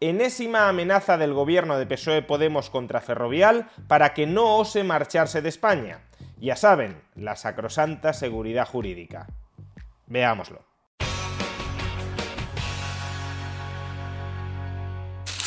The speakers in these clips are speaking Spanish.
Enésima amenaza del gobierno de PSOE Podemos contra Ferrovial para que no ose marcharse de España. Ya saben, la sacrosanta seguridad jurídica. Veámoslo.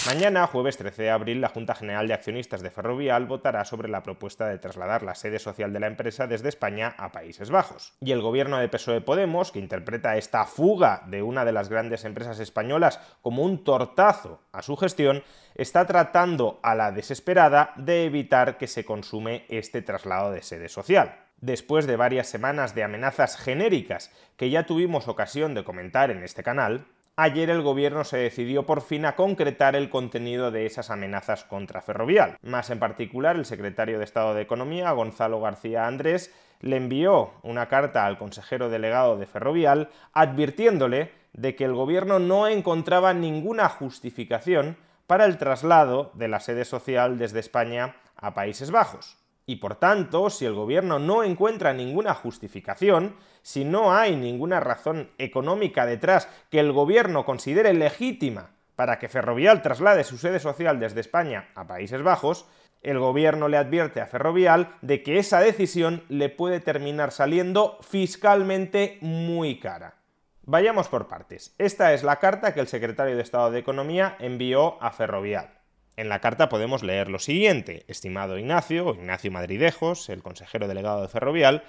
Mañana, jueves 13 de abril, la Junta General de Accionistas de Ferrovial votará sobre la propuesta de trasladar la sede social de la empresa desde España a Países Bajos. Y el gobierno de PSOE Podemos, que interpreta esta fuga de una de las grandes empresas españolas como un tortazo a su gestión, está tratando a la desesperada de evitar que se consume este traslado de sede social después de varias semanas de amenazas genéricas que ya tuvimos ocasión de comentar en este canal, ayer el gobierno se decidió por fin a concretar el contenido de esas amenazas contra Ferrovial. Más en particular, el secretario de Estado de Economía, Gonzalo García Andrés, le envió una carta al consejero delegado de Ferrovial advirtiéndole de que el gobierno no encontraba ninguna justificación para el traslado de la sede social desde España a Países Bajos. Y por tanto, si el gobierno no encuentra ninguna justificación, si no hay ninguna razón económica detrás que el gobierno considere legítima para que Ferrovial traslade su sede social desde España a Países Bajos, el gobierno le advierte a Ferrovial de que esa decisión le puede terminar saliendo fiscalmente muy cara. Vayamos por partes. Esta es la carta que el secretario de Estado de Economía envió a Ferrovial. En la carta podemos leer lo siguiente, estimado Ignacio, Ignacio Madridejos, el consejero delegado de Ferrovial,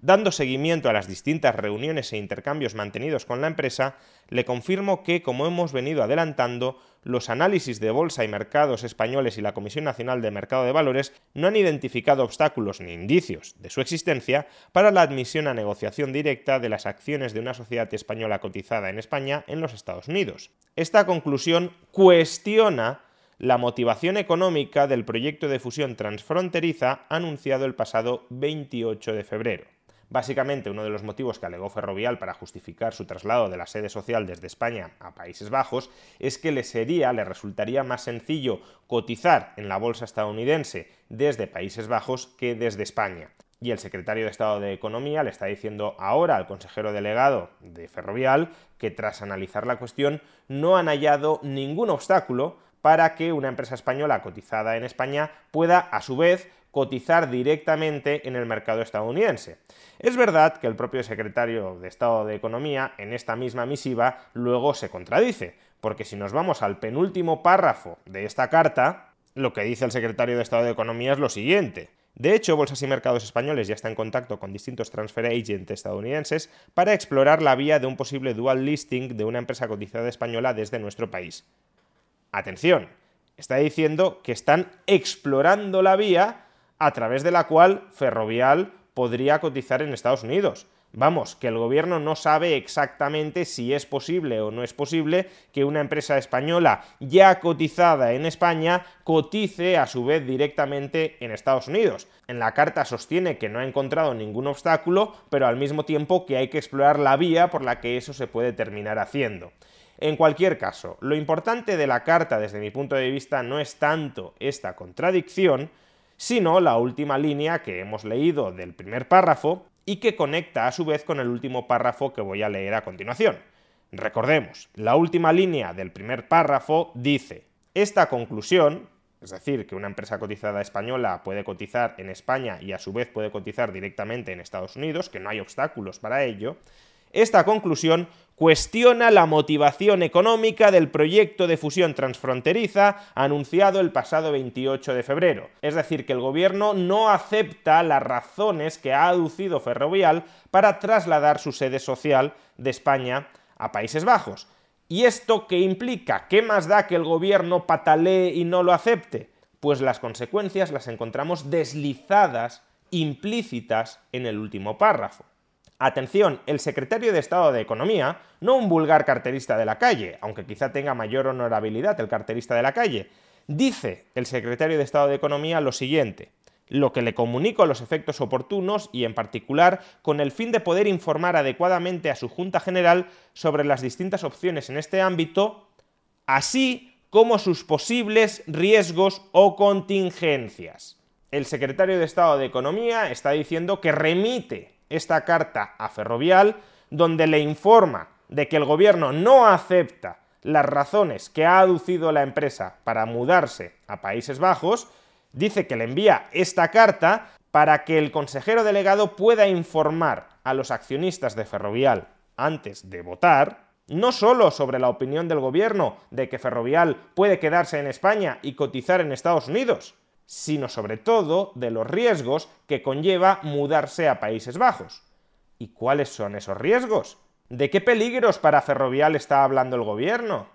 Dando seguimiento a las distintas reuniones e intercambios mantenidos con la empresa, le confirmo que, como hemos venido adelantando, los análisis de bolsa y mercados españoles y la Comisión Nacional de Mercado de Valores no han identificado obstáculos ni indicios de su existencia para la admisión a negociación directa de las acciones de una sociedad española cotizada en España en los Estados Unidos. Esta conclusión cuestiona la motivación económica del proyecto de fusión transfronteriza anunciado el pasado 28 de febrero. Básicamente, uno de los motivos que alegó Ferrovial para justificar su traslado de la sede social desde España a Países Bajos es que le sería, le resultaría más sencillo cotizar en la bolsa estadounidense desde Países Bajos que desde España. Y el secretario de Estado de Economía le está diciendo ahora al consejero delegado de Ferrovial que tras analizar la cuestión no han hallado ningún obstáculo para que una empresa española cotizada en España pueda, a su vez, cotizar directamente en el mercado estadounidense. Es verdad que el propio secretario de Estado de Economía en esta misma misiva luego se contradice, porque si nos vamos al penúltimo párrafo de esta carta, lo que dice el secretario de Estado de Economía es lo siguiente. De hecho, Bolsas y Mercados Españoles ya está en contacto con distintos transfer agents estadounidenses para explorar la vía de un posible dual listing de una empresa cotizada española desde nuestro país. Atención, está diciendo que están explorando la vía a través de la cual Ferrovial podría cotizar en Estados Unidos. Vamos, que el gobierno no sabe exactamente si es posible o no es posible que una empresa española ya cotizada en España cotice a su vez directamente en Estados Unidos. En la carta sostiene que no ha encontrado ningún obstáculo, pero al mismo tiempo que hay que explorar la vía por la que eso se puede terminar haciendo. En cualquier caso, lo importante de la carta desde mi punto de vista no es tanto esta contradicción, sino la última línea que hemos leído del primer párrafo y que conecta a su vez con el último párrafo que voy a leer a continuación. Recordemos, la última línea del primer párrafo dice, esta conclusión, es decir, que una empresa cotizada española puede cotizar en España y a su vez puede cotizar directamente en Estados Unidos, que no hay obstáculos para ello, esta conclusión cuestiona la motivación económica del proyecto de fusión transfronteriza anunciado el pasado 28 de febrero. Es decir, que el gobierno no acepta las razones que ha aducido Ferrovial para trasladar su sede social de España a Países Bajos. ¿Y esto qué implica? ¿Qué más da que el gobierno patalee y no lo acepte? Pues las consecuencias las encontramos deslizadas, implícitas en el último párrafo. Atención, el secretario de Estado de Economía, no un vulgar carterista de la calle, aunque quizá tenga mayor honorabilidad el carterista de la calle, Dice el secretario de Estado de Economía lo siguiente lo que le comunico a los efectos oportunos y en particular con el fin de poder informar adecuadamente a su Junta General sobre las distintas opciones en este ámbito, así como sus posibles riesgos o contingencias. El secretario de Estado de Economía está diciendo que remite esta carta a Ferrovial donde le informa de que el gobierno no acepta las razones que ha aducido la empresa para mudarse a Países Bajos, dice que le envía esta carta para que el consejero delegado pueda informar a los accionistas de Ferrovial antes de votar, no solo sobre la opinión del gobierno de que Ferrovial puede quedarse en España y cotizar en Estados Unidos, sino sobre todo de los riesgos que conlleva mudarse a Países Bajos. ¿Y cuáles son esos riesgos? ¿De qué peligros para Ferrovial está hablando el gobierno?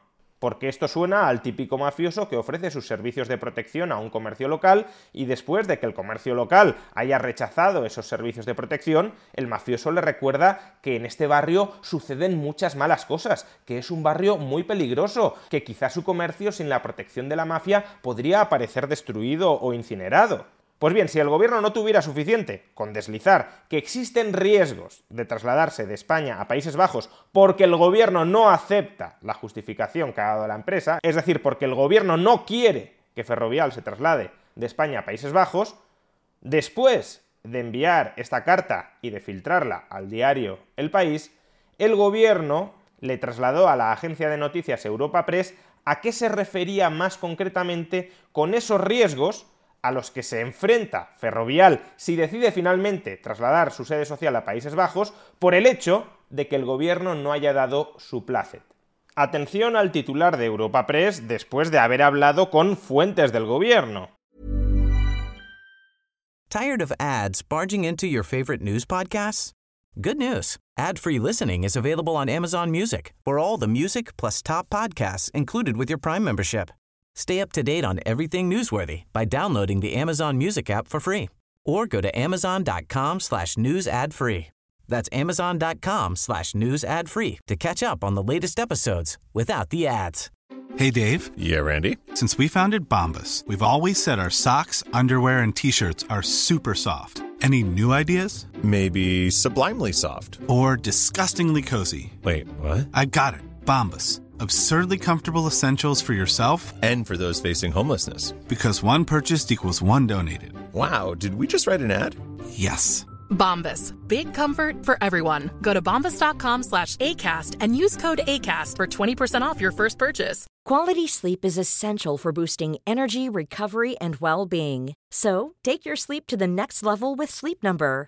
Porque esto suena al típico mafioso que ofrece sus servicios de protección a un comercio local y después de que el comercio local haya rechazado esos servicios de protección, el mafioso le recuerda que en este barrio suceden muchas malas cosas, que es un barrio muy peligroso, que quizás su comercio sin la protección de la mafia podría aparecer destruido o incinerado. Pues bien, si el gobierno no tuviera suficiente con deslizar que existen riesgos de trasladarse de España a Países Bajos porque el gobierno no acepta la justificación que ha dado la empresa, es decir, porque el gobierno no quiere que Ferrovial se traslade de España a Países Bajos, después de enviar esta carta y de filtrarla al diario El País, el gobierno le trasladó a la agencia de noticias Europa Press a qué se refería más concretamente con esos riesgos a los que se enfrenta Ferrovial si decide finalmente trasladar su sede social a Países Bajos por el hecho de que el gobierno no haya dado su placet. Atención al titular de Europa Press después de haber hablado con fuentes del gobierno. Tired of ads barging into your favorite news podcasts? Good news. Ad-free listening is available on Amazon Music. For all the music plus top podcasts included with your Prime membership. Stay up to date on everything newsworthy by downloading the Amazon Music app for free or go to amazon.com slash news ad free. That's amazon.com slash news ad free to catch up on the latest episodes without the ads. Hey, Dave. Yeah, Randy. Since we founded Bombus, we've always said our socks, underwear, and T-shirts are super soft. Any new ideas? Maybe sublimely soft. Or disgustingly cozy. Wait, what? I got it. Bombus absurdly comfortable essentials for yourself and for those facing homelessness. Because one purchased equals one donated. Wow, did we just write an ad? Yes. Bombas. Big comfort for everyone. Go to bombas.com slash ACAST and use code ACAST for 20% off your first purchase. Quality sleep is essential for boosting energy, recovery, and well being. So take your sleep to the next level with Sleep Number.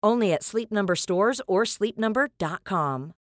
Stores or sleepnumber.com.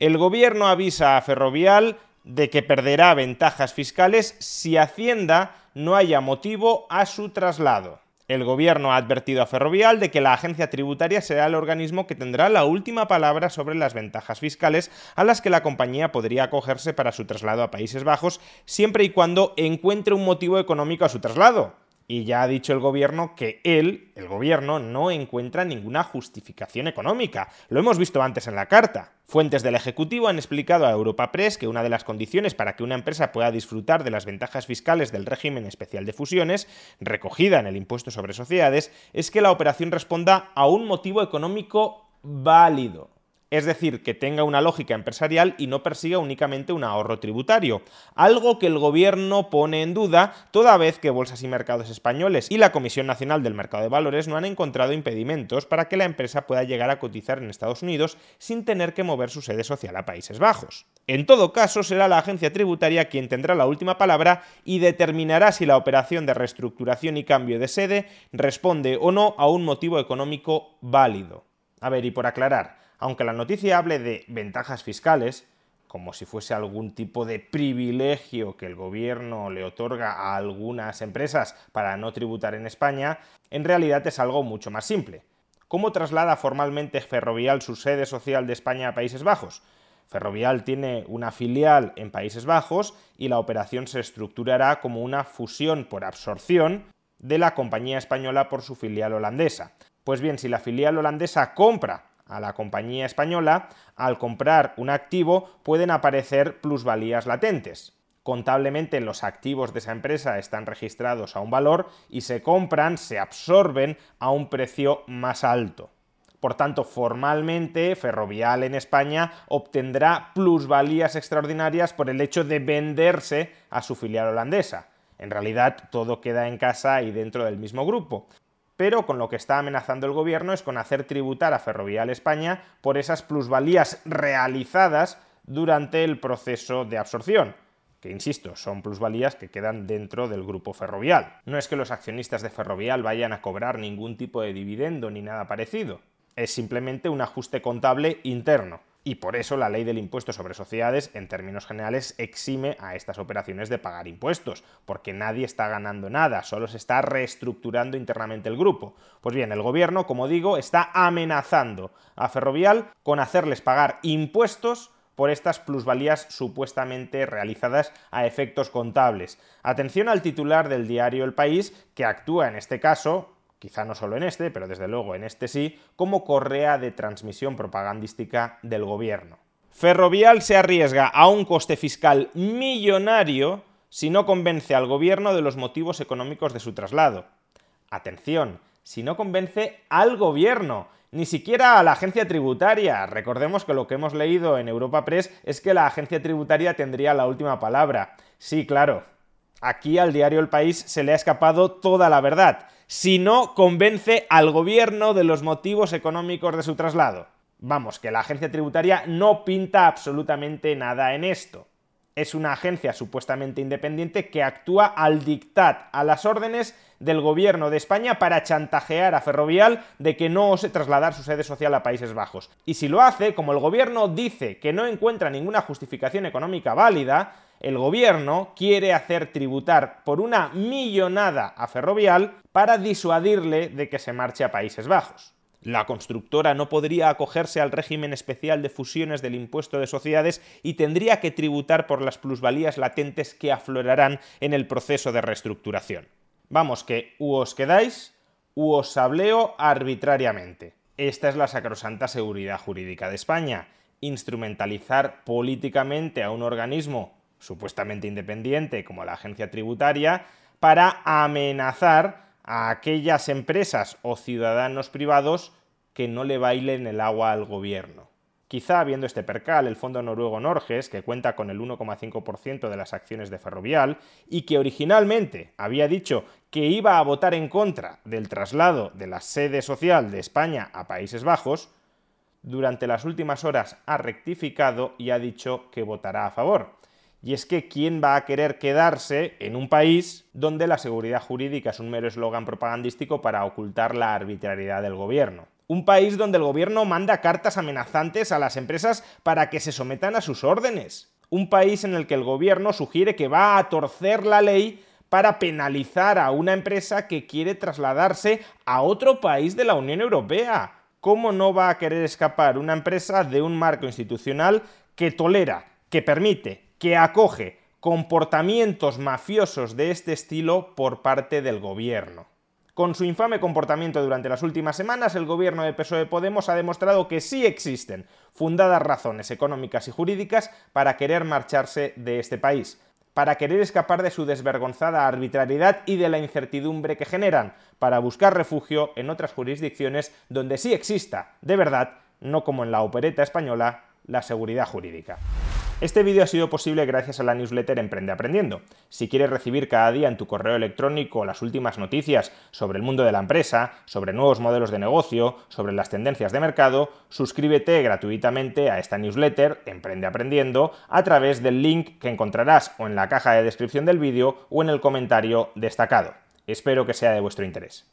El gobierno avisa a Ferrovial de que perderá ventajas fiscales si Hacienda no haya motivo a su traslado. El gobierno ha advertido a Ferrovial de que la agencia tributaria será el organismo que tendrá la última palabra sobre las ventajas fiscales a las que la compañía podría acogerse para su traslado a Países Bajos, siempre y cuando encuentre un motivo económico a su traslado. Y ya ha dicho el gobierno que él, el gobierno, no encuentra ninguna justificación económica. Lo hemos visto antes en la carta. Fuentes del Ejecutivo han explicado a Europa Press que una de las condiciones para que una empresa pueda disfrutar de las ventajas fiscales del régimen especial de fusiones, recogida en el impuesto sobre sociedades, es que la operación responda a un motivo económico válido es decir, que tenga una lógica empresarial y no persiga únicamente un ahorro tributario, algo que el gobierno pone en duda toda vez que Bolsas y Mercados Españoles y la Comisión Nacional del Mercado de Valores no han encontrado impedimentos para que la empresa pueda llegar a cotizar en Estados Unidos sin tener que mover su sede social a Países Bajos. En todo caso, será la agencia tributaria quien tendrá la última palabra y determinará si la operación de reestructuración y cambio de sede responde o no a un motivo económico válido. A ver, y por aclarar, aunque la noticia hable de ventajas fiscales, como si fuese algún tipo de privilegio que el gobierno le otorga a algunas empresas para no tributar en España, en realidad es algo mucho más simple. ¿Cómo traslada formalmente Ferrovial su sede social de España a Países Bajos? Ferrovial tiene una filial en Países Bajos y la operación se estructurará como una fusión por absorción de la compañía española por su filial holandesa. Pues bien, si la filial holandesa compra a la compañía española, al comprar un activo pueden aparecer plusvalías latentes. Contablemente los activos de esa empresa están registrados a un valor y se compran, se absorben a un precio más alto. Por tanto, formalmente, Ferrovial en España obtendrá plusvalías extraordinarias por el hecho de venderse a su filial holandesa. En realidad, todo queda en casa y dentro del mismo grupo pero con lo que está amenazando el gobierno es con hacer tributar a Ferrovial España por esas plusvalías realizadas durante el proceso de absorción que insisto, son plusvalías que quedan dentro del grupo ferrovial. No es que los accionistas de ferrovial vayan a cobrar ningún tipo de dividendo ni nada parecido, es simplemente un ajuste contable interno y por eso la ley del impuesto sobre sociedades, en términos generales, exime a estas operaciones de pagar impuestos, porque nadie está ganando nada, solo se está reestructurando internamente el grupo. Pues bien, el gobierno, como digo, está amenazando a Ferrovial con hacerles pagar impuestos por estas plusvalías supuestamente realizadas a efectos contables. Atención al titular del diario El País, que actúa en este caso quizá no solo en este, pero desde luego en este sí, como correa de transmisión propagandística del gobierno. Ferrovial se arriesga a un coste fiscal millonario si no convence al gobierno de los motivos económicos de su traslado. Atención, si no convence al gobierno, ni siquiera a la agencia tributaria. Recordemos que lo que hemos leído en Europa Press es que la agencia tributaria tendría la última palabra. Sí, claro. Aquí al diario El País se le ha escapado toda la verdad si no convence al gobierno de los motivos económicos de su traslado. Vamos, que la agencia tributaria no pinta absolutamente nada en esto. Es una agencia supuestamente independiente que actúa al dictat, a las órdenes del gobierno de España para chantajear a Ferrovial de que no ose trasladar su sede social a Países Bajos. Y si lo hace, como el gobierno dice que no encuentra ninguna justificación económica válida, el gobierno quiere hacer tributar por una millonada a Ferrovial para disuadirle de que se marche a Países Bajos. La constructora no podría acogerse al régimen especial de fusiones del impuesto de sociedades y tendría que tributar por las plusvalías latentes que aflorarán en el proceso de reestructuración. Vamos que u os quedáis u os sableo arbitrariamente. Esta es la sacrosanta seguridad jurídica de España. Instrumentalizar políticamente a un organismo supuestamente independiente como la agencia tributaria para amenazar a aquellas empresas o ciudadanos privados que no le bailen el agua al gobierno. Quizá viendo este percal, el fondo noruego Norges, que cuenta con el 1,5% de las acciones de Ferrovial y que originalmente había dicho que iba a votar en contra del traslado de la sede social de España a Países Bajos, durante las últimas horas ha rectificado y ha dicho que votará a favor. Y es que ¿quién va a querer quedarse en un país donde la seguridad jurídica es un mero eslogan propagandístico para ocultar la arbitrariedad del gobierno? Un país donde el gobierno manda cartas amenazantes a las empresas para que se sometan a sus órdenes. Un país en el que el gobierno sugiere que va a torcer la ley para penalizar a una empresa que quiere trasladarse a otro país de la Unión Europea. ¿Cómo no va a querer escapar una empresa de un marco institucional que tolera, que permite, que acoge comportamientos mafiosos de este estilo por parte del gobierno. Con su infame comportamiento durante las últimas semanas, el gobierno de PSOE Podemos ha demostrado que sí existen fundadas razones económicas y jurídicas para querer marcharse de este país, para querer escapar de su desvergonzada arbitrariedad y de la incertidumbre que generan, para buscar refugio en otras jurisdicciones donde sí exista, de verdad, no como en la opereta española, la seguridad jurídica. Este vídeo ha sido posible gracias a la newsletter Emprende Aprendiendo. Si quieres recibir cada día en tu correo electrónico las últimas noticias sobre el mundo de la empresa, sobre nuevos modelos de negocio, sobre las tendencias de mercado, suscríbete gratuitamente a esta newsletter Emprende Aprendiendo a través del link que encontrarás o en la caja de descripción del vídeo o en el comentario destacado. Espero que sea de vuestro interés.